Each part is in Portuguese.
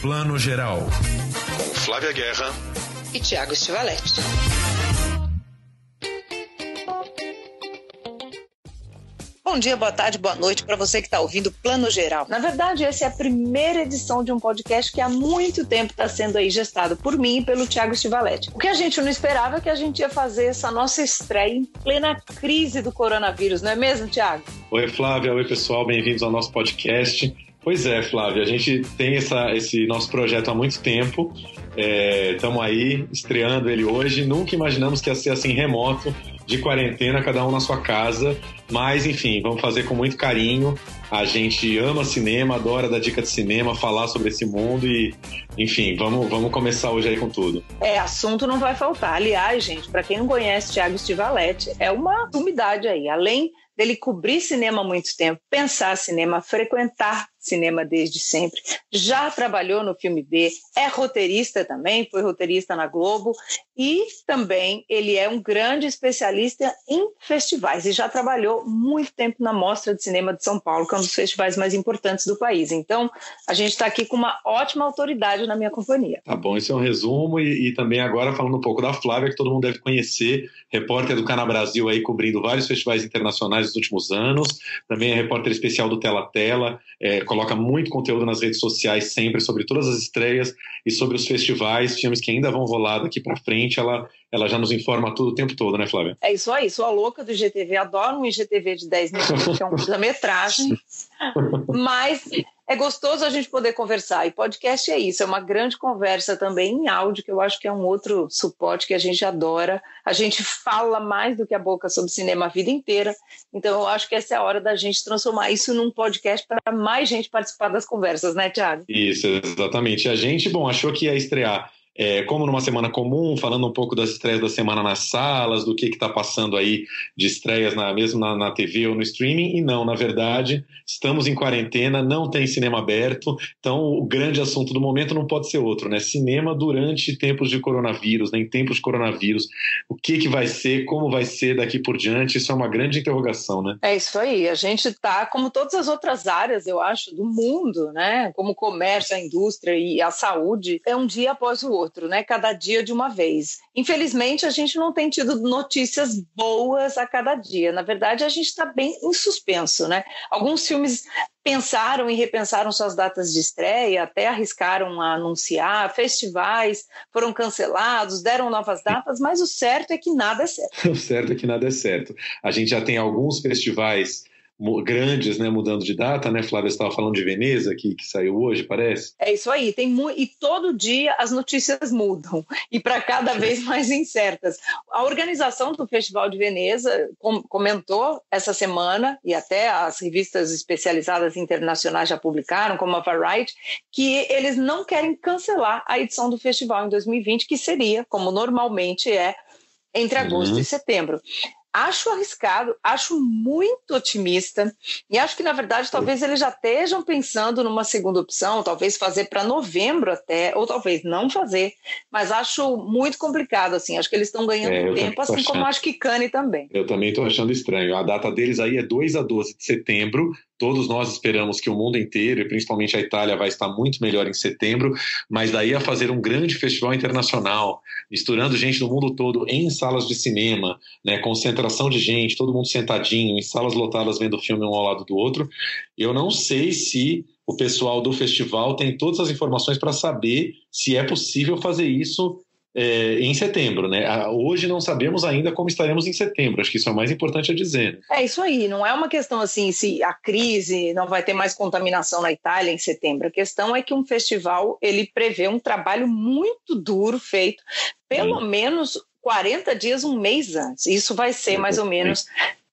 Plano Geral. Com Flávia Guerra e Tiago Stivaletti. Bom dia, boa tarde, boa noite para você que está ouvindo Plano Geral. Na verdade, essa é a primeira edição de um podcast que há muito tempo está sendo aí gestado por mim e pelo Tiago Stivaletti. O que a gente não esperava é que a gente ia fazer essa nossa estreia em plena crise do coronavírus, não é mesmo, Tiago? Oi, Flávia. Oi, pessoal. Bem-vindos ao nosso podcast. Pois é, Flávia, a gente tem essa, esse nosso projeto há muito tempo. Estamos é, aí estreando ele hoje. Nunca imaginamos que ia ser assim remoto, de quarentena, cada um na sua casa. Mas, enfim, vamos fazer com muito carinho. A gente ama cinema, adora dar dica de cinema, falar sobre esse mundo e, enfim, vamos, vamos começar hoje aí com tudo. É, assunto não vai faltar. Aliás, gente, para quem não conhece Thiago Stivaletti, é uma umidade aí. Além dele cobrir cinema há muito tempo, pensar cinema, frequentar cinema desde sempre, já trabalhou no filme B, é roteirista também, foi roteirista na Globo e também ele é um grande especialista em festivais e já trabalhou muito tempo na Mostra de Cinema de São Paulo, que é um dos festivais mais importantes do país. Então, a gente está aqui com uma ótima autoridade na minha companhia. Tá bom, esse é um resumo e, e, também agora falando um pouco da Flávia, que todo mundo deve conhecer, repórter do Cana Brasil aí cobrindo vários festivais internacionais nos últimos anos, também é repórter especial do Tela Tela, é, coloca muito conteúdo nas redes sociais sempre sobre todas as estreias e sobre os festivais, filmes que ainda vão rolar daqui para frente. Ela, ela já nos informa tudo o tempo todo, né, Flávia? É isso aí, sou a louca do IGTV, adoro um IGTV de 10 minutos, que é uma metragem, mas é gostoso a gente poder conversar. E podcast é isso, é uma grande conversa também em áudio, que eu acho que é um outro suporte que a gente adora. A gente fala mais do que a boca sobre cinema a vida inteira. Então eu acho que essa é a hora da gente transformar isso num podcast para mais gente participar das conversas, né, Tiago? Isso, exatamente. A gente, bom, achou que ia estrear é, como numa semana comum, falando um pouco das estreias da semana nas salas, do que está passando aí de estreias na, mesmo na, na, TV ou no streaming, e não, na verdade, estamos em quarentena, não tem cinema aberto, então o grande assunto do momento não pode ser outro, né? Cinema durante tempos de coronavírus, né? em tempos de coronavírus, o que, que vai ser, como vai ser daqui por diante, isso é uma grande interrogação, né? É isso aí, a gente está, como todas as outras áreas, eu acho, do mundo, né? Como o comércio, a indústria e a saúde, é um dia após o outro outro, né? Cada dia de uma vez. Infelizmente, a gente não tem tido notícias boas a cada dia. Na verdade, a gente está bem em suspenso, né? Alguns filmes pensaram e repensaram suas datas de estreia, até arriscaram a anunciar, festivais foram cancelados, deram novas datas, mas o certo é que nada é certo. O certo é que nada é certo. A gente já tem alguns festivais grandes, né, mudando de data, né? Flávia estava falando de Veneza, que, que saiu hoje, parece. É isso aí, tem e todo dia as notícias mudam e para cada vez mais incertas. A organização do Festival de Veneza com, comentou essa semana e até as revistas especializadas internacionais já publicaram, como a Variety, que eles não querem cancelar a edição do festival em 2020, que seria, como normalmente é, entre agosto uhum. e setembro. Acho arriscado, acho muito otimista e acho que, na verdade, talvez eles já estejam pensando numa segunda opção, talvez fazer para novembro até, ou talvez não fazer, mas acho muito complicado, assim, acho que eles estão ganhando é, tempo, assim achando. como acho que Cane também. Eu também estou achando estranho. A data deles aí é 2 a 12 de setembro, Todos nós esperamos que o mundo inteiro, e principalmente a Itália, vai estar muito melhor em setembro, mas daí a fazer um grande festival internacional, misturando gente do mundo todo em salas de cinema, né, concentração de gente, todo mundo sentadinho, em salas lotadas vendo filme um ao lado do outro. Eu não sei se o pessoal do festival tem todas as informações para saber se é possível fazer isso é, em setembro, né? Hoje não sabemos ainda como estaremos em setembro, acho que isso é o mais importante a dizer. É isso aí, não é uma questão assim se a crise não vai ter mais contaminação na Itália em setembro. A questão é que um festival ele prevê um trabalho muito duro feito, pelo hum. menos 40 dias, um mês antes. Isso vai ser mais ou menos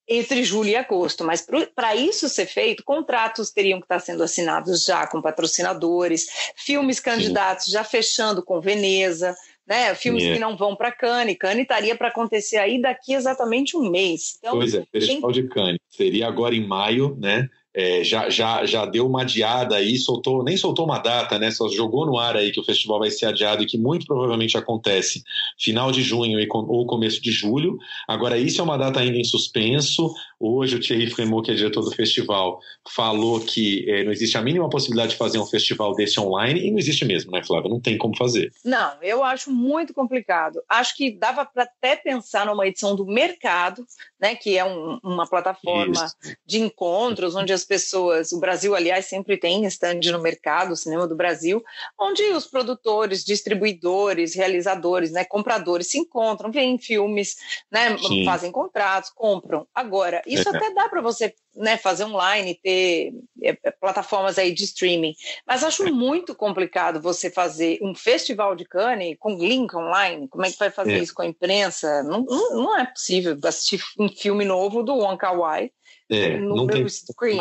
entre julho e agosto. Mas para isso ser feito, contratos teriam que estar sendo assinados já com patrocinadores, filmes candidatos Sim. já fechando com Veneza né? Filmes yeah. que não vão para Cannes. Cannes estaria para acontecer aí daqui exatamente um mês. Então, pois é, Festival quem... de Cannes seria agora em maio, né? É, já, já, já deu uma adiada aí, soltou, nem soltou uma data, né? Só jogou no ar aí que o festival vai ser adiado e que muito provavelmente acontece final de junho ou começo de julho. Agora, isso é uma data ainda em suspenso. Hoje o Thierry Fremont, que é diretor do festival, falou que é, não existe a mínima possibilidade de fazer um festival desse online e não existe mesmo, né, Flávia? Não tem como fazer. Não, eu acho muito complicado. Acho que dava para até pensar numa edição do Mercado, né, que é um, uma plataforma Isso. de encontros onde as pessoas, o Brasil, aliás, sempre tem stand no mercado, o cinema do Brasil, onde os produtores, distribuidores, realizadores, né, compradores se encontram, veem filmes, né, fazem contratos, compram. Agora, isso é. até dá para você né, fazer online, ter é, é, plataformas aí de streaming, mas acho é. muito complicado você fazer um festival de Cannes com link online. Como é que vai fazer é. isso com a imprensa? Não, não, não, é possível assistir um filme novo do Wong Kar Wai é, no não tem screen.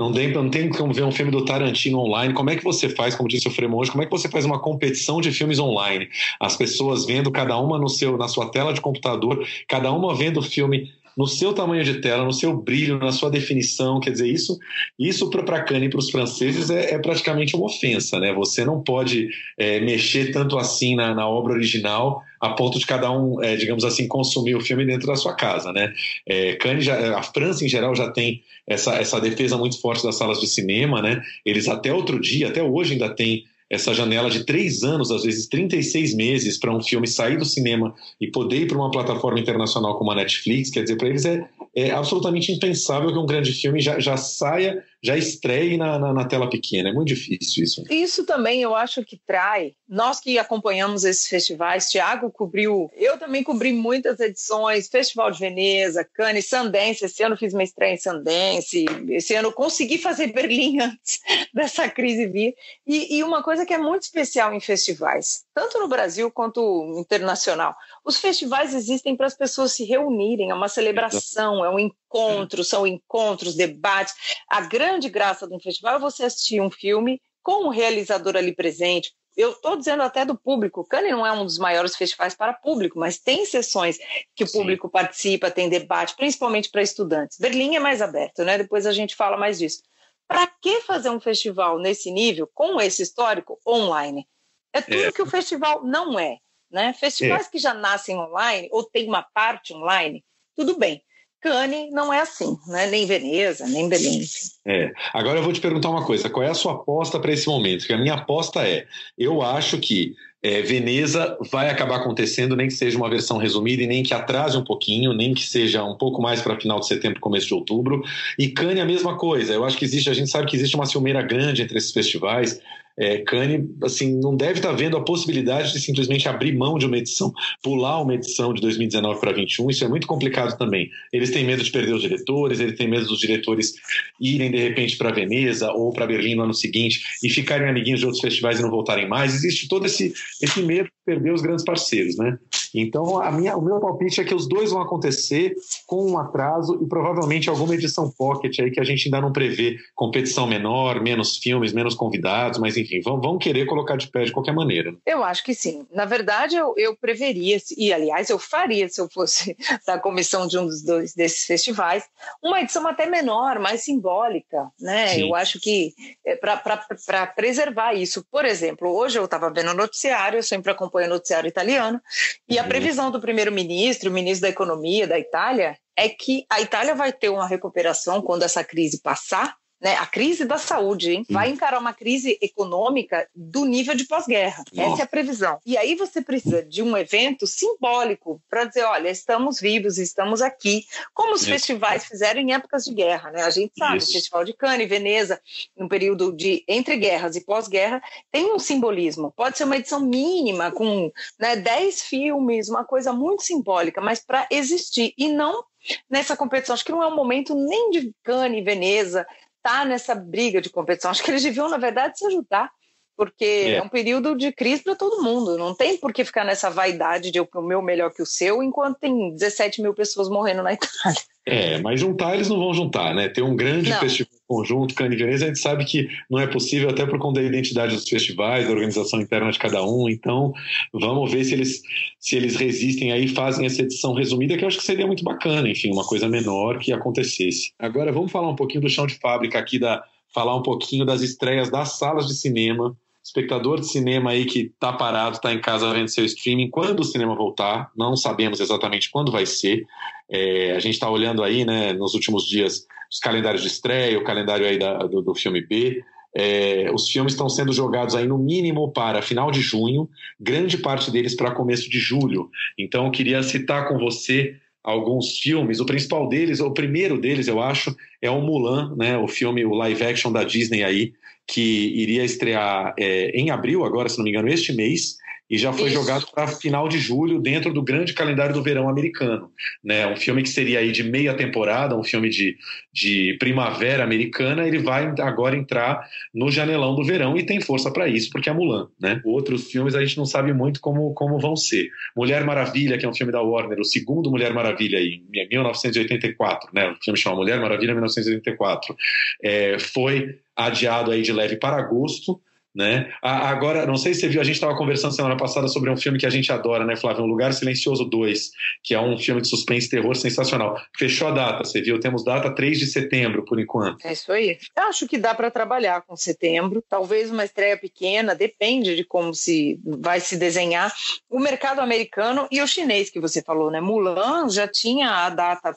Não tem, não tem como ver um filme do Tarantino online. Como é que você faz, como disse o Fremonte, como é que você faz uma competição de filmes online? As pessoas vendo cada uma no seu, na sua tela de computador, cada uma vendo o filme no seu tamanho de tela, no seu brilho, na sua definição. Quer dizer, isso, isso para a e para os franceses é, é, praticamente uma ofensa. Né? Você não pode é, mexer tanto assim na, na, obra original a ponto de cada um, é, digamos assim, consumir o filme dentro da sua casa. Né? É, Cannes já, a França, em geral, já tem essa, essa defesa muito forte das salas de cinema. Né? Eles até outro dia, até hoje ainda têm essa janela de três anos, às vezes 36 meses, para um filme sair do cinema e poder ir para uma plataforma internacional como a Netflix, quer dizer, para eles é, é absolutamente impensável que um grande filme já, já saia já estreie na, na, na, tela pequena. É muito difícil isso. Isso também eu acho que trai. Nós que acompanhamos esses festivais, Tiago cobriu, eu também cobri muitas edições, Festival de Veneza, Cannes, Sundance. Esse ano fiz uma estreia em Sundance. Esse ano consegui fazer Berlim antes dessa crise vir. E, e uma coisa que é muito especial em festivais, tanto no Brasil quanto internacional, os festivais existem para as pessoas se reunirem, é uma celebração, é um encontro, são encontros, debates. A grande graça de um festival é você assistir um filme com o realizador ali presente. Eu estou dizendo até do público. Cannes não é um dos maiores festivais para público, mas tem sessões que o público Sim. participa, tem debate, principalmente para estudantes. Berlim é mais aberto, né? Depois a gente fala mais disso. Para que fazer um festival nesse nível, com esse histórico, online? É tudo é. que o festival não é. Né? Festivais é. que já nascem online ou tem uma parte online, tudo bem. Cannes não é assim, né? nem Veneza, nem Berlim. É. Agora eu vou te perguntar uma coisa: qual é a sua aposta para esse momento? Porque a minha aposta é: eu acho que é, Veneza vai acabar acontecendo, nem que seja uma versão resumida e nem que atrase um pouquinho, nem que seja um pouco mais para final de setembro, começo de outubro. E Cannes a mesma coisa. Eu acho que existe, a gente sabe que existe uma ciumeira grande entre esses festivais é, Kanye assim, não deve estar vendo a possibilidade de simplesmente abrir mão de uma edição, pular uma edição de 2019 para 21. Isso é muito complicado também. Eles têm medo de perder os diretores, eles têm medo dos diretores irem de repente para Veneza ou para Berlim no ano seguinte e ficarem amiguinhos de outros festivais e não voltarem mais. Existe todo esse, esse medo de perder os grandes parceiros, né? Então, a minha, o meu palpite é que os dois vão acontecer com um atraso e provavelmente alguma edição pocket aí que a gente ainda não prevê competição menor, menos filmes, menos convidados, mas enfim, vão, vão querer colocar de pé de qualquer maneira. Eu acho que sim. Na verdade, eu, eu preveria, e aliás, eu faria se eu fosse da comissão de um dos dois desses festivais, uma edição até menor, mais simbólica, né? Sim. Eu acho que é, para preservar isso. Por exemplo, hoje eu estava vendo o noticiário, eu sempre acompanho o noticiário italiano, e a uhum. previsão do primeiro-ministro, o ministro da Economia da Itália, é que a Itália vai ter uma recuperação quando essa crise passar, né, a crise da saúde, hein? vai encarar uma crise econômica do nível de pós-guerra. Essa é a previsão. E aí você precisa de um evento simbólico para dizer, olha, estamos vivos, estamos aqui, como os Isso. festivais fizeram em épocas de guerra. Né? A gente sabe, Isso. o Festival de Cannes, Veneza, no período de entre guerras e pós-guerra, tem um simbolismo. Pode ser uma edição mínima, com né, 10 filmes, uma coisa muito simbólica, mas para existir e não nessa competição. Acho que não é um momento nem de Cannes, Veneza, tá nessa briga de competição. Acho que eles deviam, na verdade, se ajudar, porque é, é um período de crise para todo mundo. Não tem por que ficar nessa vaidade de o meu melhor que o seu, enquanto tem 17 mil pessoas morrendo na Itália. É, mas juntar eles não vão juntar, né? Ter um grande não. festival conjunto, Veneza, a gente sabe que não é possível até por conta da identidade dos festivais, da organização interna de cada um. Então, vamos ver se eles se eles resistem aí, fazem essa edição resumida, que eu acho que seria muito bacana, enfim, uma coisa menor que acontecesse. Agora, vamos falar um pouquinho do chão de fábrica aqui da falar um pouquinho das estreias das salas de cinema espectador de cinema aí que está parado, está em casa vendo seu streaming, quando o cinema voltar, não sabemos exatamente quando vai ser. É, a gente está olhando aí, né, nos últimos dias, os calendários de estreia, o calendário aí da, do, do filme B. É, os filmes estão sendo jogados aí no mínimo para final de junho, grande parte deles para começo de julho. Então, eu queria citar com você alguns filmes. O principal deles, o primeiro deles, eu acho, é o Mulan, né? O filme, o live action da Disney aí, que iria estrear é, em abril, agora, se não me engano, este mês, e já foi Isso. jogado para final de julho dentro do grande calendário do verão americano. Né? Um filme que seria aí de meia temporada, um filme de, de primavera americana, ele vai agora entrar no janelão do verão e tem força para isso, porque é Mulan. Né? Outros filmes a gente não sabe muito como, como vão ser. Mulher Maravilha, que é um filme da Warner, o segundo Mulher Maravilha aí, 1984, né? o filme chama Mulher Maravilha 1984, é, foi adiado aí de leve para agosto, né? Agora, não sei se você viu, a gente estava conversando semana passada sobre um filme que a gente adora, né, Flávio? Um Lugar Silencioso 2, que é um filme de suspense e terror sensacional. Fechou a data, você viu? Temos data 3 de setembro, por enquanto. É isso aí. Eu acho que dá para trabalhar com setembro. Talvez uma estreia pequena, depende de como se vai se desenhar. O mercado americano e o chinês que você falou, né? Mulan já tinha a data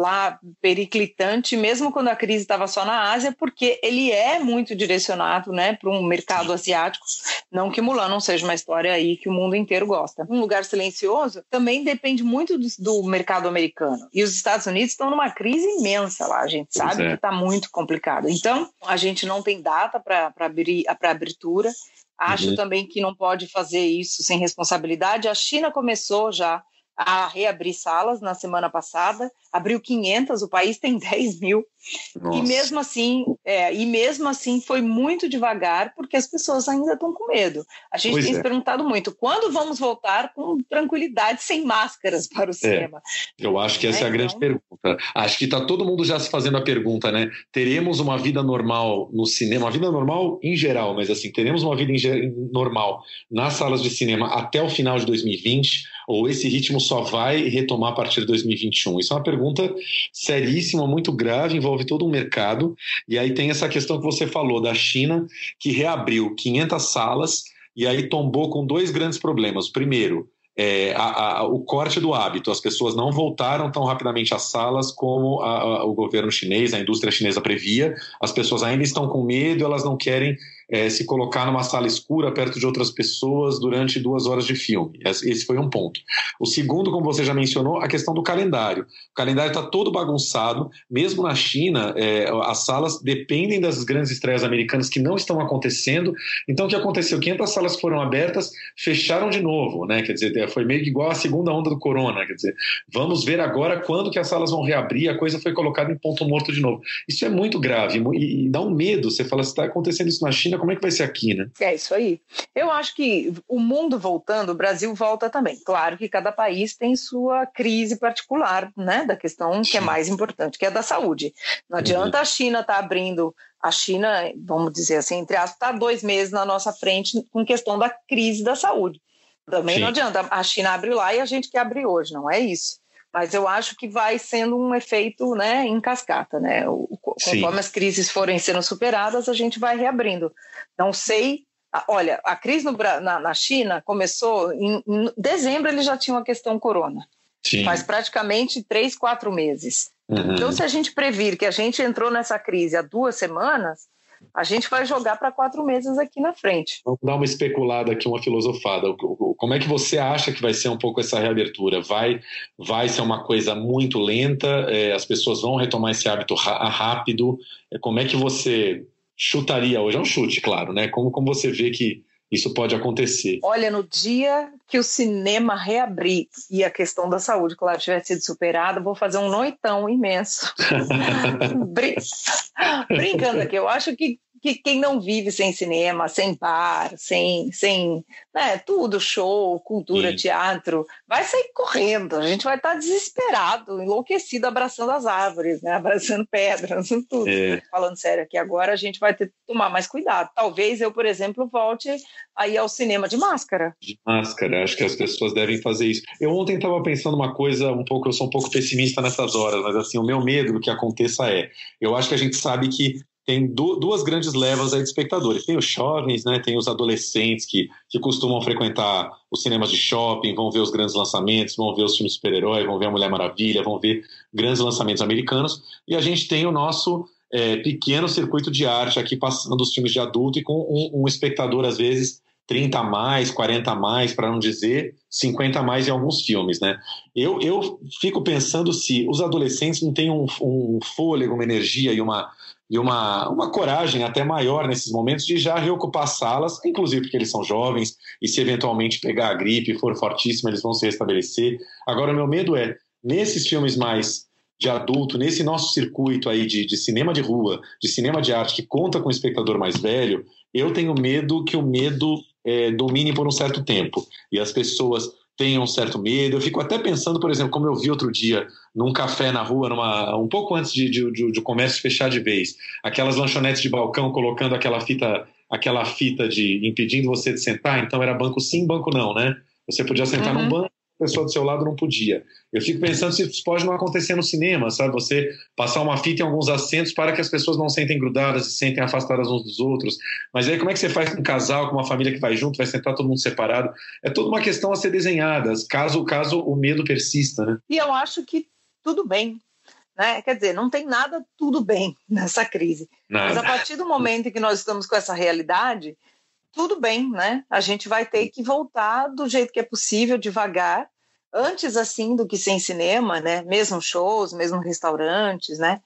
lá periclitante, mesmo quando a crise estava só na Ásia, porque ele é muito direcionado né, para um mercado asiático. Não que Mulan não seja uma história aí que o mundo inteiro gosta. Um lugar silencioso também depende muito do, do mercado americano. E os Estados Unidos estão numa crise imensa lá, a gente sabe é. que está muito complicado. Então, a gente não tem data para abrir, abertura. Acho uhum. também que não pode fazer isso sem responsabilidade. A China começou já a reabrir salas na semana passada, abriu 500, o país tem 10 mil, Nossa. e mesmo assim, é, e mesmo assim foi muito devagar, porque as pessoas ainda estão com medo. A gente pois tem é. se perguntado muito, quando vamos voltar com tranquilidade, sem máscaras para o é, cinema? Eu acho que essa é, é a grande então... pergunta. Acho que está todo mundo já se fazendo a pergunta, né? Teremos uma vida normal no cinema, uma vida normal em geral, mas assim, teremos uma vida normal nas salas de cinema até o final de 2020, ou esse ritmo só vai retomar a partir de 2021? Isso é uma pergunta seríssima, muito grave, envolve todo um mercado. E aí tem essa questão que você falou da China, que reabriu 500 salas e aí tombou com dois grandes problemas. Primeiro, é, a, a, o corte do hábito. As pessoas não voltaram tão rapidamente às salas como a, o governo chinês, a indústria chinesa previa. As pessoas ainda estão com medo, elas não querem é, se colocar numa sala escura perto de outras pessoas durante duas horas de filme. Esse foi um ponto. O segundo, como você já mencionou, a questão do calendário. O calendário está todo bagunçado. Mesmo na China, é, as salas dependem das grandes estreias americanas que não estão acontecendo. Então, o que aconteceu? 500 salas foram abertas, fecharam de novo, né? Quer dizer, foi meio que igual a segunda onda do corona. Quer dizer, vamos ver agora quando que as salas vão reabrir. A coisa foi colocada em ponto morto de novo. Isso é muito grave e, e dá um medo. Você fala, se está acontecendo isso na China, como é que vai ser aqui, né? É isso aí. Eu acho que o mundo voltando, o Brasil volta também. Claro que cada país tem sua crise particular, né? Da questão que é mais importante, que é da saúde. Não uhum. adianta uhum. a China estar tá abrindo a China, vamos dizer assim, entre aspas, está dois meses na nossa frente com questão da crise da saúde. Também Sim. não adianta a China abrir lá e a gente quer abrir hoje, não é isso mas eu acho que vai sendo um efeito né, em cascata. Né? O, conforme Sim. as crises forem sendo superadas, a gente vai reabrindo. Não sei. Olha, a crise no, na, na, China começou em, em, dezembro, eles já tinham a questão corona. Sim. Faz praticamente três, quatro meses. Uhum. Então, se a gente previr que a gente entrou nessa crise há duas semanas, a gente vai jogar para quatro meses aqui na frente. Vamos dar uma especulada aqui, uma filosofada. Como é que você acha que vai ser um pouco essa reabertura? Vai, vai ser uma coisa muito lenta? É, as pessoas vão retomar esse hábito rápido? É, como é que você chutaria hoje? É um chute, claro, né? Como, como você vê que isso pode acontecer. Olha, no dia que o cinema reabrir e a questão da saúde, claro, tiver sido superada, vou fazer um noitão imenso. Brincando aqui, eu acho que que quem não vive sem cinema, sem bar, sem, sem né, tudo, show, cultura, Sim. teatro, vai sair correndo. A gente vai estar desesperado, enlouquecido, abraçando as árvores, né, abraçando pedras, tudo. É. Falando sério aqui, agora a gente vai ter que tomar mais cuidado. Talvez eu, por exemplo, volte aí ao cinema de máscara. De máscara, acho que as pessoas devem fazer isso. Eu ontem estava pensando uma coisa um pouco, eu sou um pouco pessimista nessas horas, mas assim, o meu medo do que aconteça é, eu acho que a gente sabe que tem duas grandes levas de espectadores. Tem os jovens, né, tem os adolescentes que, que costumam frequentar os cinemas de shopping, vão ver os grandes lançamentos, vão ver os filmes super-herói, vão ver a Mulher Maravilha, vão ver grandes lançamentos americanos. E a gente tem o nosso é, pequeno circuito de arte aqui passando os filmes de adulto e com um, um espectador, às vezes, 30 a mais, 40 a mais, para não dizer 50 a mais em alguns filmes, né? Eu, eu fico pensando se os adolescentes não têm um, um fôlego, uma energia e uma e uma, uma coragem até maior nesses momentos de já reocupar salas, inclusive porque eles são jovens e se eventualmente pegar a gripe for fortíssima, eles vão se restabelecer. Agora, meu medo é, nesses filmes mais de adulto, nesse nosso circuito aí de, de cinema de rua, de cinema de arte que conta com o espectador mais velho, eu tenho medo que o medo é, domine por um certo tempo e as pessoas tenham um certo medo. Eu fico até pensando, por exemplo, como eu vi outro dia num café na rua, numa, um pouco antes de, de, de, de comércio fechar de vez, aquelas lanchonetes de balcão colocando aquela fita, aquela fita de impedindo você de sentar. Então era banco sim, banco não, né? Você podia sentar uhum. num banco pessoa do seu lado não podia. Eu fico pensando se isso pode não acontecer no cinema, sabe? Você passar uma fita em alguns assentos para que as pessoas não sentem grudadas e sentem afastadas uns dos outros. Mas aí como é que você faz com um casal, com uma família que vai junto, vai sentar todo mundo separado? É toda uma questão a ser desenhada, caso, caso o medo persista, né? E eu acho que tudo bem. Né? Quer dizer, não tem nada tudo bem nessa crise. Nada. Mas a partir do momento em que nós estamos com essa realidade, tudo bem, né? A gente vai ter que voltar do jeito que é possível, devagar, antes assim do que sem cinema, né? Mesmo shows, mesmo restaurantes, né?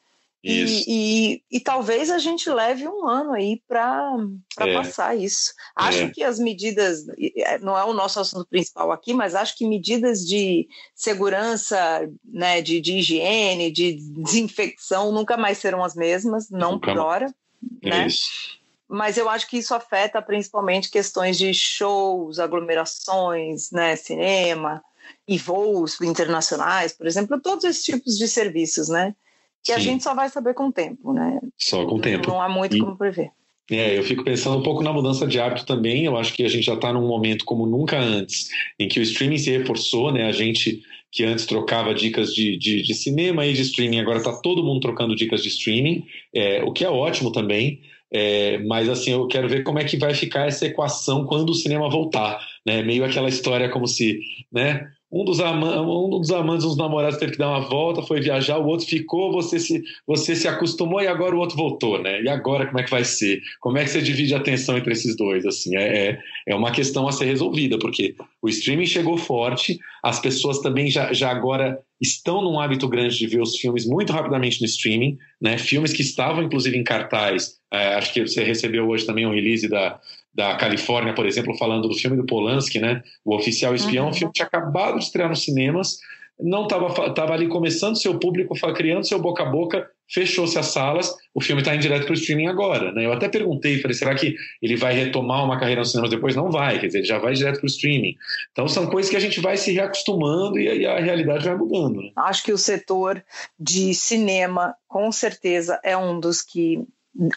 E, e, e, talvez a gente leve um ano aí para é. passar isso. Acho é. que as medidas, é, não é o nosso assunto principal aqui, mas acho que medidas de segurança, né, de, de higiene, de desinfecção nunca mais serão as mesmas, não nunca por hora. É né? Isso mas eu acho que isso afeta principalmente questões de shows, aglomerações, né, cinema e voos internacionais, por exemplo, todos esses tipos de serviços, né? Que Sim. a gente só vai saber com o tempo, né? Só com o tempo. Não há muito e... como prever. É, eu fico pensando um pouco na mudança de hábito também. Eu acho que a gente já está num momento como nunca antes, em que o streaming se reforçou, né? A gente que antes trocava dicas de, de, de cinema e de streaming, agora está todo mundo trocando dicas de streaming, é, o que é ótimo também. É, mas assim, eu quero ver como é que vai ficar essa equação quando o cinema voltar, né? Meio aquela história como se, né? Um dos, um dos amantes, um dos namorados teve que dar uma volta, foi viajar, o outro ficou, você se, você se acostumou e agora o outro voltou, né? E agora como é que vai ser? Como é que você divide a atenção entre esses dois? Assim, é, é, é uma questão a ser resolvida, porque o streaming chegou forte, as pessoas também já, já agora estão num hábito grande de ver os filmes muito rapidamente no streaming, né? Filmes que estavam inclusive em cartaz. É, acho que você recebeu hoje também um release da, da Califórnia, por exemplo, falando do filme do Polanski, né? O Oficial Espião, uhum. um filme que tinha acabado de estrear nos cinemas, não estava tava ali começando seu público, criando seu boca a boca, fechou-se as salas, o filme está em direto para o streaming agora. Né? Eu até perguntei, falei, será que ele vai retomar uma carreira nos cinemas depois? Não vai, quer dizer, ele já vai direto para o streaming. Então são coisas que a gente vai se reacostumando e, e a realidade vai mudando. Né? Acho que o setor de cinema, com certeza, é um dos que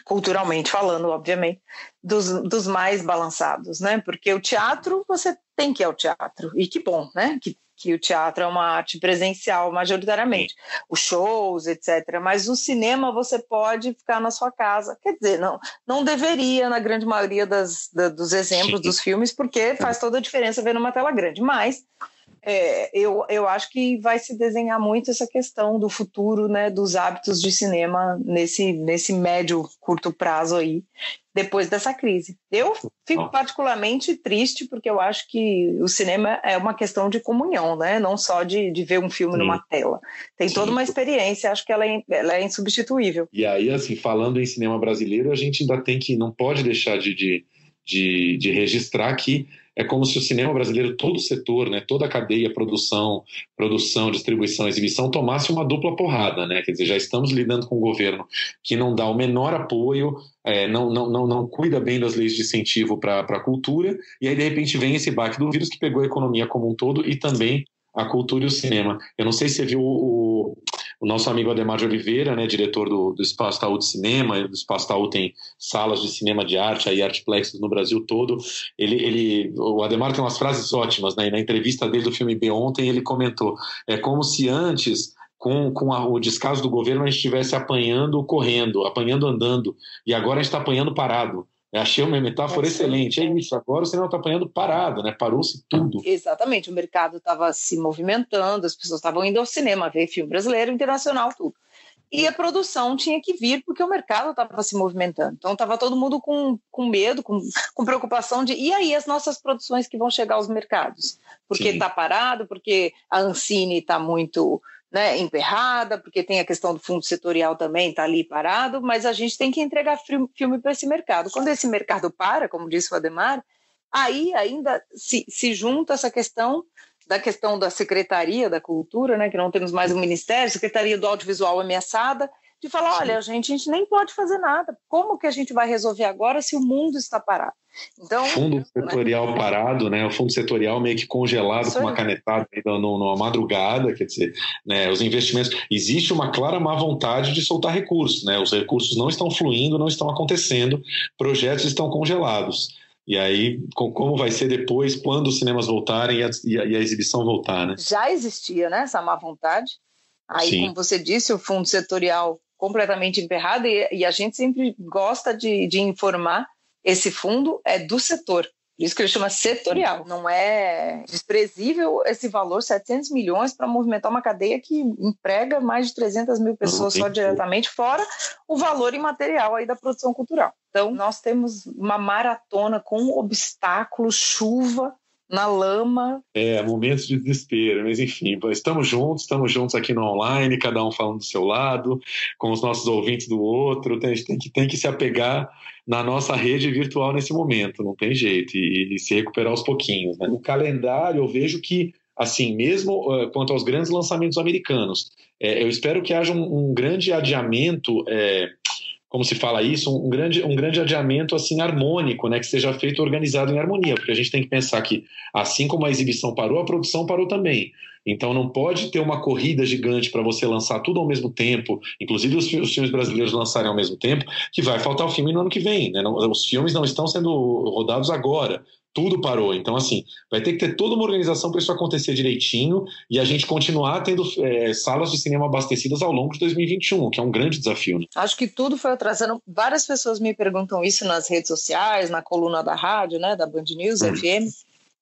culturalmente falando, obviamente, dos, dos mais balançados, né? Porque o teatro, você tem que ir ao teatro, e que bom, né? Que, que o teatro é uma arte presencial, majoritariamente, os shows, etc. Mas o cinema você pode ficar na sua casa. Quer dizer, não, não deveria, na grande maioria das, da, dos exemplos dos filmes, porque faz toda a diferença ver numa tela grande. Mas é, eu, eu acho que vai se desenhar muito essa questão do futuro, né, dos hábitos de cinema nesse, nesse médio, curto prazo aí, depois dessa crise. Eu fico particularmente triste porque eu acho que o cinema é uma questão de comunhão, né, não só de, de ver um filme Sim. numa tela. Tem Sim. toda uma experiência, acho que ela é, ela é insubstituível. E aí, assim, falando em cinema brasileiro, a gente ainda tem que, não pode deixar de, de, de, de registrar que é como se o cinema brasileiro, todo o setor, né, toda a cadeia, produção, produção, distribuição, exibição, tomasse uma dupla porrada, né? Quer dizer, já estamos lidando com um governo que não dá o menor apoio, é, não, não, não, não cuida bem das leis de incentivo para a cultura, e aí de repente vem esse baque do vírus que pegou a economia como um todo e também a cultura e o cinema. Eu não sei se você viu o, o nosso amigo Ademar de Oliveira, né, diretor do, do Espaço Taú de Cinema, do Espaço Taú tem salas de cinema de arte, aí artplexes no Brasil todo. Ele, ele, o Ademar tem umas frases ótimas, né, e na entrevista dele do filme B ontem ele comentou, é como se antes com, com a, o descaso do governo a gente estivesse apanhando correndo, apanhando andando, e agora a gente está apanhando parado. Eu achei uma metáfora é excelente. É isso, agora o cinema está apanhando parado, né? Parou-se tudo. Exatamente, o mercado estava se movimentando, as pessoas estavam indo ao cinema ver filme brasileiro, internacional, tudo. E a produção tinha que vir porque o mercado estava se movimentando. Então estava todo mundo com, com medo, com, com preocupação de e aí as nossas produções que vão chegar aos mercados? Porque está parado, porque a Ancine está muito né, emperrada, porque tem a questão do fundo setorial também, está ali parado, mas a gente tem que entregar filme para esse mercado. Quando esse mercado para, como disse o Ademar, aí ainda se, se junta essa questão da questão da Secretaria da Cultura, né, que não temos mais um ministério, Secretaria do Audiovisual ameaçada, de falar, Sim. olha, gente, a gente nem pode fazer nada. Como que a gente vai resolver agora se o mundo está parado? Então, fundo né? setorial né? parado, né? O fundo setorial meio que congelado com uma canetada numa madrugada, quer dizer, né? Os investimentos existe uma clara má vontade de soltar recursos, né? Os recursos não estão fluindo, não estão acontecendo, projetos estão congelados. E aí, como vai ser depois, quando os cinemas voltarem e a, e a, e a exibição voltar, né? Já existia, né? Essa má vontade. Aí, Sim. como você disse, o fundo setorial completamente emperrado e, e a gente sempre gosta de, de informar esse fundo é do setor. Por isso que ele chama setorial. Não é desprezível esse valor, 700 milhões, para movimentar uma cadeia que emprega mais de 300 mil pessoas só diretamente, fora o valor imaterial aí da produção cultural. Então, nós temos uma maratona com obstáculos, chuva, na lama. É, momentos de desespero, mas enfim, estamos juntos, estamos juntos aqui no online, cada um falando do seu lado, com os nossos ouvintes do outro, a gente tem que, tem que se apegar na nossa rede virtual nesse momento, não tem jeito, e, e se recuperar aos pouquinhos. Né? O calendário, eu vejo que, assim, mesmo uh, quanto aos grandes lançamentos americanos, é, eu espero que haja um, um grande adiamento. É, como se fala isso, um grande, um grande adiamento assim harmônico, né, que seja feito organizado em harmonia, porque a gente tem que pensar que assim como a exibição parou, a produção parou também. Então não pode ter uma corrida gigante para você lançar tudo ao mesmo tempo, inclusive os, os, filmes brasileiros lançarem ao mesmo tempo, que vai faltar o filme no ano que vem. Né? Os filmes não estão sendo rodados agora tudo parou. Então, assim, vai ter que ter toda uma organização para isso acontecer direitinho e a gente continuar tendo é, salas de cinema abastecidas ao longo de 2021, que é um grande desafio. Né? Acho que tudo foi atrasando. Várias pessoas me perguntam isso nas redes sociais, na coluna da rádio, né, da Band News, hum. FM.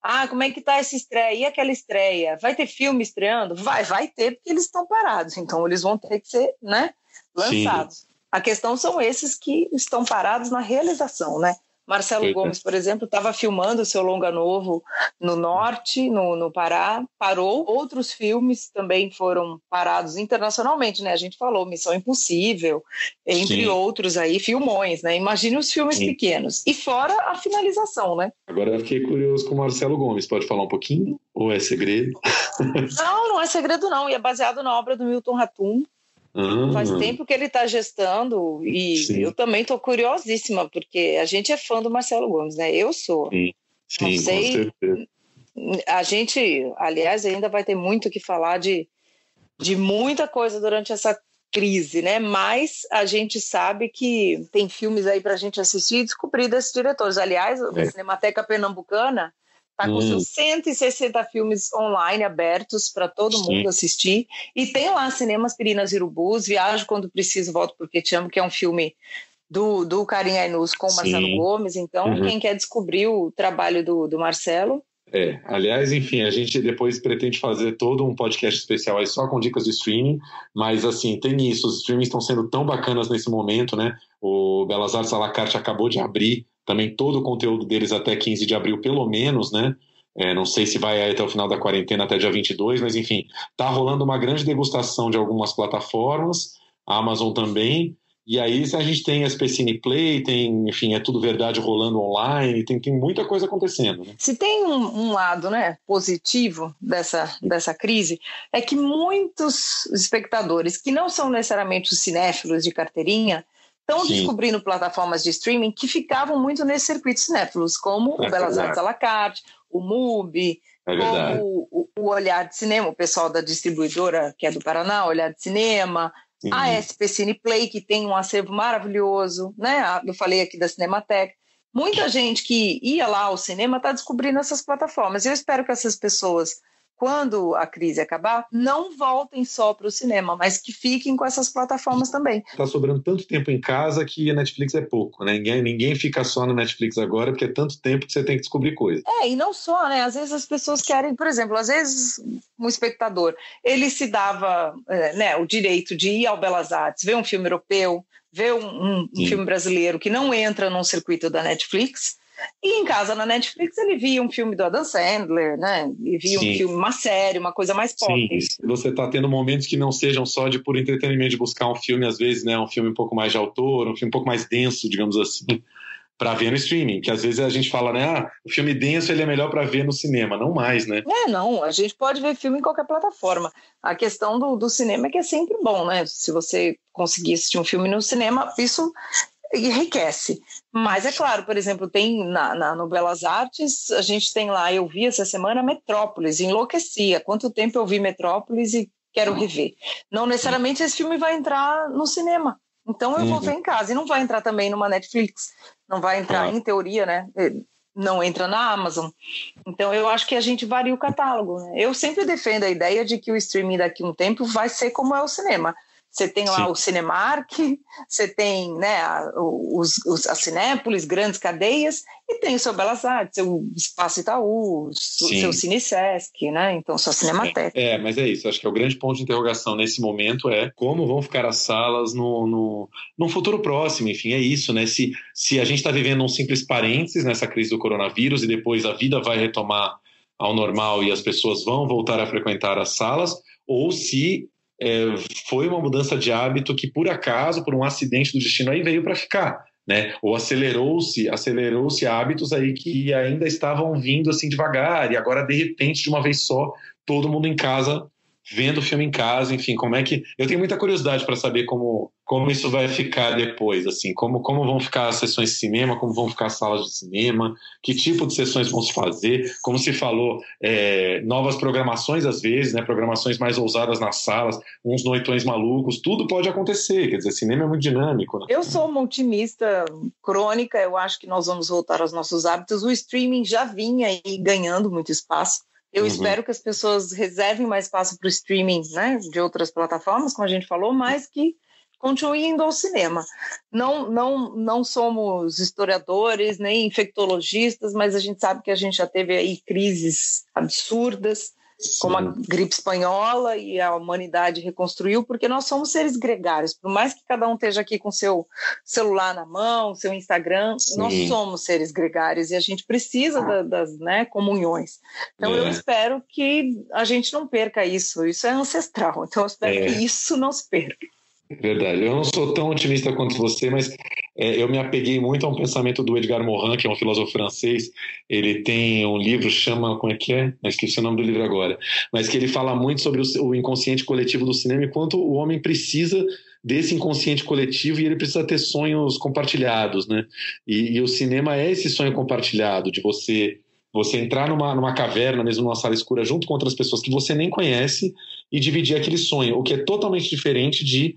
Ah, como é que tá essa estreia? E aquela estreia? Vai ter filme estreando? Vai, vai ter, porque eles estão parados. Então, eles vão ter que ser, né, lançados. Sim. A questão são esses que estão parados na realização, né? Marcelo Eita. Gomes, por exemplo, estava filmando o seu longa novo no norte, no, no Pará, parou. Outros filmes também foram parados internacionalmente, né? A gente falou Missão Impossível, entre Sim. outros aí, filmões, né? Imagine os filmes Sim. pequenos. E fora a finalização, né? Agora eu fiquei curioso com o Marcelo Gomes. Pode falar um pouquinho? Ou é segredo? Não, não é segredo não. E é baseado na obra do Milton Ratum, Uhum. Faz tempo que ele está gestando e Sim. eu também estou curiosíssima, porque a gente é fã do Marcelo Gomes, né? Eu sou. Sim, Sim Não sei. A gente, aliás, ainda vai ter muito que falar de, de muita coisa durante essa crise, né? Mas a gente sabe que tem filmes aí para a gente assistir e descobrir desses diretores. Aliás, é. a Cinemateca Pernambucana Está com hum. seus 160 filmes online abertos para todo Sim. mundo assistir. E tem lá Cinemas Pirinas e Urubus, Viajo Quando Preciso, Volto Porque Te Amo, que é um filme do, do Karim Ainus com o Marcelo Gomes. Então, uhum. quem quer descobrir o trabalho do, do Marcelo, é, aliás, enfim, a gente depois pretende fazer todo um podcast especial aí só com dicas de streaming, mas assim, tem isso, os streamings estão sendo tão bacanas nesse momento, né? O Belas Artes à la carte acabou de abrir também todo o conteúdo deles até 15 de abril, pelo menos, né? É, não sei se vai até o final da quarentena, até dia 22, mas enfim, tá rolando uma grande degustação de algumas plataformas, a Amazon também, E aí a gente tem a SPCine Play, tem, enfim, é tudo verdade rolando online, tem, tem muita coisa acontecendo. Né? Se tem um, um, lado né, positivo dessa, dessa crise, é que muitos espectadores que não são necessariamente os cinéfilos de carteirinha estão descobrindo plataformas de streaming que ficavam muito nesse circuito cinéfilos, como é o Belas Artes à la carte, o MUBI, é como o, o Olhar de Cinema, o pessoal da distribuidora que é do Paraná, Olhar de Cinema, Sim. A SP Cineplay, que tem um acervo maravilhoso, né? Eu falei aqui da Cinemateca. Muita gente que ia lá ao cinema está descobrindo essas plataformas. Eu espero que essas pessoas quando a crise acabar, não voltem só para o cinema, mas que fiquem com essas plataformas também. Está sobrando tanto tempo em casa que a Netflix é pouco, né? Ninguém, ninguém fica só no Netflix agora, porque é tanto tempo que você tem que descobrir coisas. É, e não só, né? Às vezes as pessoas querem, por exemplo, às vezes um espectador, ele se dava é, né, o direito de ir ao Belas Artes, ver um filme europeu, ver um, um, um filme brasileiro que não entra num circuito da Netflix, e em casa na Netflix ele via um filme do Adam Sandler, né? E via Sim. um filme, uma série, uma coisa mais pop. Sim, você está tendo momentos que não sejam só de por entretenimento, de buscar um filme, às vezes, né? Um filme um pouco mais de autor, um filme um pouco mais denso, digamos assim, para ver no streaming. Que às vezes a gente fala, né? Ah, o filme denso ele é melhor para ver no cinema. Não mais, né? É, não. A gente pode ver filme em qualquer plataforma. A questão do, do cinema é que é sempre bom, né? Se você conseguir assistir um filme no cinema, isso enriquece. Mas é claro, por exemplo, tem na, na, no Belas Artes, a gente tem lá, eu vi essa semana Metrópolis, enlouquecia. Quanto tempo eu vi Metrópolis e quero rever. Não necessariamente esse filme vai entrar no cinema. Então eu vou uhum. ver em casa. E não vai entrar também numa Netflix. Não vai entrar, em teoria, né? Não entra na Amazon. Então eu acho que a gente varia o catálogo. Né? Eu sempre defendo a ideia de que o streaming daqui a um tempo vai ser como é o cinema. Você tem lá Sim. o Cinemark, você tem né, os, os, a Cinépolis, grandes cadeias, e tem o seu Belas Artes, seu Espaço Itaú, o seu Cine Sesc, né? Então, sua Cinemateca. É, mas é isso. Acho que é o grande ponto de interrogação nesse momento é como vão ficar as salas no, no, no futuro próximo. Enfim, é isso, né? Se, se a gente está vivendo um simples parênteses nessa crise do coronavírus e depois a vida vai retomar ao normal e as pessoas vão voltar a frequentar as salas, ou se é, foi uma mudança de hábito que, por acaso, por um acidente do destino, aí veio para ficar. Né? Ou acelerou-se, acelerou-se hábitos aí que ainda estavam vindo assim devagar e agora de repente de uma vez só todo mundo em casa vendo o filme em casa, enfim, como é que eu tenho muita curiosidade para saber como como isso vai ficar depois, assim, como como vão ficar as sessões de cinema, como vão ficar as salas de cinema, que tipo de sessões vão se fazer, como se falou, é, novas programações às vezes, né, programações mais ousadas nas salas, uns noitões malucos, tudo pode acontecer, quer dizer, cinema é muito dinâmico. Né? Eu sou uma otimista crônica, eu acho que nós vamos voltar aos nossos hábitos. O streaming já vinha aí ganhando muito espaço. Eu uhum. espero que as pessoas reservem mais espaço para o streaming né, de outras plataformas, como a gente falou, mas que continuem indo ao cinema. Não, não, não somos historiadores nem infectologistas, mas a gente sabe que a gente já teve aí crises absurdas como a gripe espanhola e a humanidade reconstruiu, porque nós somos seres gregários. Por mais que cada um esteja aqui com seu celular na mão, seu Instagram, Sim. nós somos seres gregários e a gente precisa da, das né, comunhões. Então é. eu espero que a gente não perca isso. Isso é ancestral. Então eu espero é. que isso não se perca. Verdade. Eu não sou tão otimista quanto você, mas é, eu me apeguei muito a um pensamento do Edgar Morin, que é um filósofo francês. Ele tem um livro, chama. Como é que é? Eu esqueci o nome do livro agora. Mas que ele fala muito sobre o, o inconsciente coletivo do cinema e quanto o homem precisa desse inconsciente coletivo e ele precisa ter sonhos compartilhados, né? E, e o cinema é esse sonho compartilhado, de você você entrar numa, numa caverna, mesmo numa sala escura, junto com outras pessoas que você nem conhece e dividir aquele sonho, o que é totalmente diferente de,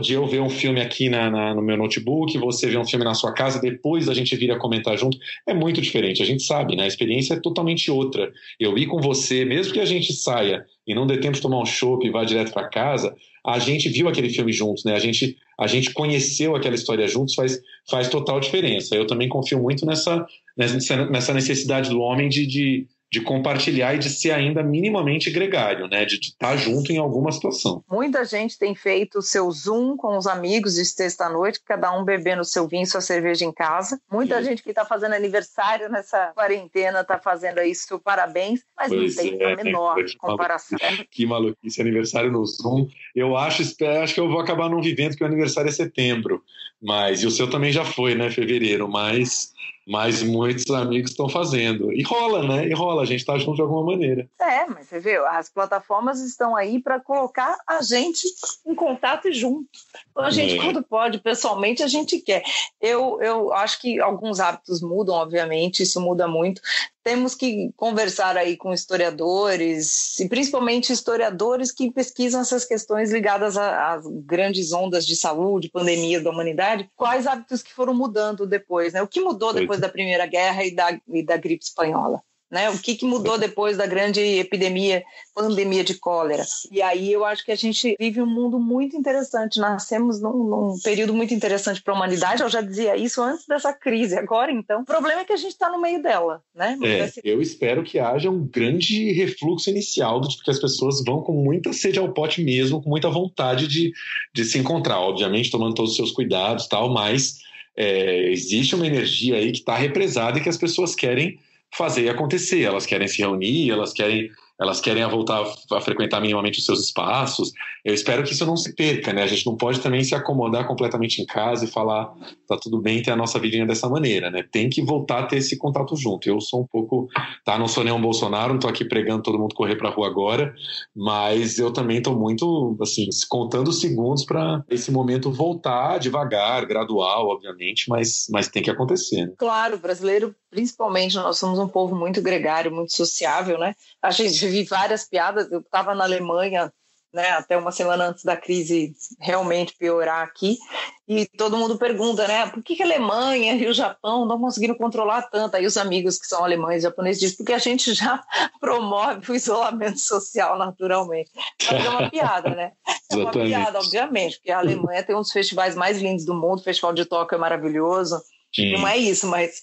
de eu ver um filme aqui na, na, no meu notebook, você ver um filme na sua casa, depois a gente vir a comentar junto. É muito diferente, a gente sabe, né? A experiência é totalmente outra. Eu ir com você, mesmo que a gente saia e não dê tempo de tomar um chopp e vá direto para casa, a gente viu aquele filme juntos, né? A gente, a gente conheceu aquela história juntos, faz, faz total diferença. Eu também confio muito nessa, nessa, necessidade do homem de, de de compartilhar e de ser ainda minimamente gregário, né? De estar junto em alguma situação. Muita gente tem feito o seu Zoom com os amigos de sexta-noite, cada um bebendo seu vinho, sua cerveja em casa. Muita Sim. gente que está fazendo aniversário nessa quarentena está fazendo isso, parabéns, mas pois não tem é, a menor que comparação. Que maluquice, aniversário no Zoom. Eu acho, acho que eu vou acabar não vivendo, que o aniversário é setembro, mas e o seu também já foi, né? Fevereiro, mas mas muitos amigos estão fazendo. E rola, né? E rola, a gente está junto de alguma maneira. É, mas você vê, as plataformas estão aí para colocar a gente em contato e junto. Então, a gente, é. quando pode, pessoalmente, a gente quer. Eu, eu acho que alguns hábitos mudam, obviamente, isso muda muito temos que conversar aí com historiadores, e principalmente historiadores que pesquisam essas questões ligadas às grandes ondas de saúde, pandemia da humanidade, quais hábitos que foram mudando depois, né? O que mudou depois da Primeira Guerra e da, e da gripe espanhola? Né? O que, que mudou depois da grande epidemia, pandemia de cólera? E aí eu acho que a gente vive um mundo muito interessante. Nascemos num, num período muito interessante para a humanidade. Eu já dizia isso antes dessa crise. Agora, então, o problema é que a gente está no meio dela. Né? É, eu espero que haja um grande refluxo inicial, do tipo que as pessoas vão com muita sede ao pote mesmo, com muita vontade de, de se encontrar. Obviamente, tomando todos os seus cuidados tal, mas é, existe uma energia aí que está represada e que as pessoas querem fazer acontecer. Elas querem se reunir, elas querem elas querem voltar a frequentar minimamente os seus espaços. Eu espero que isso não se perca, né? A gente não pode também se acomodar completamente em casa e falar, tá tudo bem ter a nossa vidinha dessa maneira, né? Tem que voltar a ter esse contato junto. Eu sou um pouco, tá? Não sou nem um Bolsonaro, não tô aqui pregando todo mundo correr pra rua agora, mas eu também tô muito, assim, contando segundos para esse momento voltar devagar, gradual, obviamente, mas, mas tem que acontecer. Né? Claro, brasileiro, principalmente, nós somos um povo muito gregário, muito sociável, né? A gente vi várias piadas. Eu estava na Alemanha né, até uma semana antes da crise realmente piorar aqui, e todo mundo pergunta, né, por que, que a Alemanha e o Japão não conseguiram controlar tanto? Aí os amigos que são alemães e japoneses dizem, porque a gente já promove o isolamento social naturalmente. Mas é uma piada, né? É uma piada, obviamente, porque a Alemanha tem um dos festivais mais lindos do mundo, o Festival de Tóquio é maravilhoso, Sim. Não é isso, mas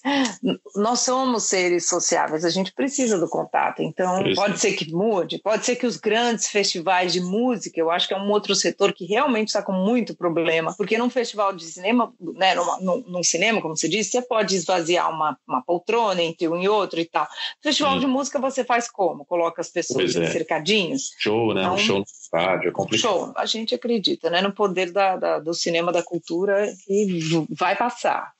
nós somos seres sociáveis, a gente precisa do contato. Então, pode ser que mude, pode ser que os grandes festivais de música, eu acho que é um outro setor que realmente está com muito problema, porque num festival de cinema, né, num, num cinema, como você disse, você pode esvaziar uma, uma poltrona entre um e outro e tal. Festival de música você faz como? Coloca as pessoas em é. cercadinhos? Show, né? Então, um show no estádio, é complicado. Show, a gente acredita né, no poder da, da, do cinema, da cultura e vai passar.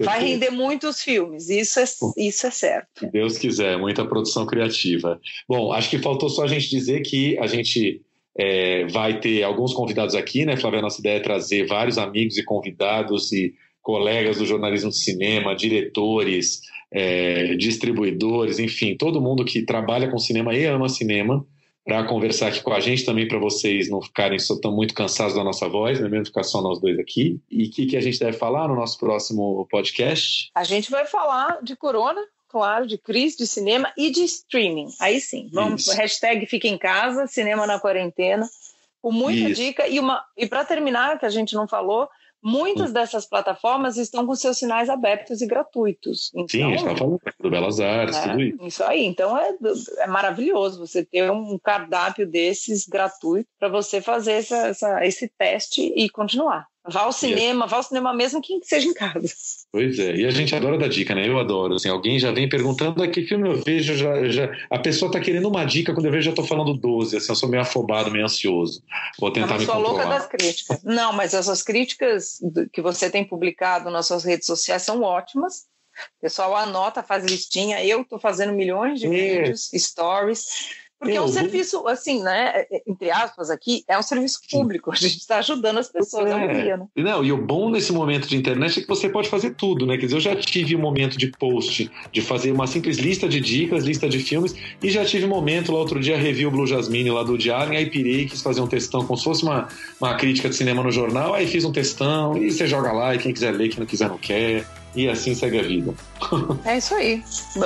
Vai render muitos filmes, isso é, isso é certo. Se Deus quiser, muita produção criativa. Bom, acho que faltou só a gente dizer que a gente é, vai ter alguns convidados aqui, né, Flávia? Nossa ideia é trazer vários amigos e convidados e colegas do jornalismo de cinema, diretores, é, distribuidores, enfim, todo mundo que trabalha com cinema e ama cinema para conversar aqui com a gente também, para vocês não ficarem só tão muito cansados da nossa voz, né? mesmo ficar só nós dois aqui. E o que, que a gente deve falar no nosso próximo podcast? A gente vai falar de corona, claro, de crise de cinema e de streaming. Aí sim, vamos, Isso. hashtag fica em casa, cinema na quarentena, com muita Isso. dica. E, uma, e para terminar, que a gente não falou, Muitas dessas plataformas estão com seus sinais abertos e gratuitos. Então, Sim, a gente está falando do Belas Artes, é, tudo isso. Isso aí. Então é, é maravilhoso você ter um cardápio desses gratuito para você fazer essa, essa, esse teste e continuar. Vá ao cinema, vá ao cinema mesmo que seja em casa. Pois é, e a gente adora dar dica, né? Eu adoro. Assim, alguém já vem perguntando ah, que filme eu vejo, já, já... a pessoa tá querendo uma dica, quando eu vejo já tô falando 12, assim, eu sou meio afobado, meio ansioso. Vou tentar eu me controlar. louca das críticas. Não, mas essas críticas que você tem publicado nas suas redes sociais são ótimas. O pessoal anota, faz listinha. Eu estou fazendo milhões de é. vídeos, stories porque é um serviço, assim, né? É, é, entre aspas, aqui, é um serviço público. A gente está ajudando as pessoas é. a ouvir, né? Não, e o bom nesse momento de internet é que você pode fazer tudo, né? Quer dizer, eu já tive um momento de post, de fazer uma simples lista de dicas, lista de filmes, e já tive um momento lá outro dia, review Blue Jasmine lá do Diário, aí pirei, quis fazer um textão como se fosse uma, uma crítica de cinema no jornal, aí fiz um textão, e você joga lá, e quem quiser ler, quem não quiser não quer. E assim segue a vida. É isso aí.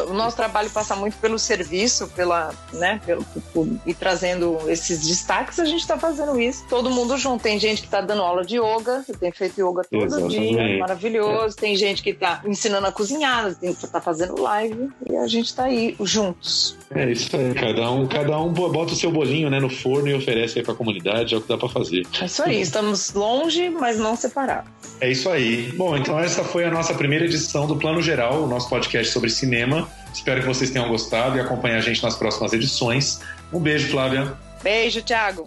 O nosso trabalho passa muito pelo serviço, pela, né, pelo, por, e trazendo esses destaques, a gente está fazendo isso. Todo mundo junto. Tem gente que está dando aula de yoga, que tem feito yoga todo Exatamente. dia, maravilhoso. É. Tem gente que está ensinando a cozinhar, está fazendo live e a gente está aí juntos. É isso aí. Cada um, cada um bota o seu bolinho né, no forno e oferece aí para a comunidade, é o que dá para fazer. É isso aí. Estamos longe, mas não separados. É isso aí. Bom, então essa foi a nossa primeira edição do Plano Geral, o nosso podcast sobre cinema. Espero que vocês tenham gostado e acompanhem a gente nas próximas edições. Um beijo, Flávia. Beijo, Thiago.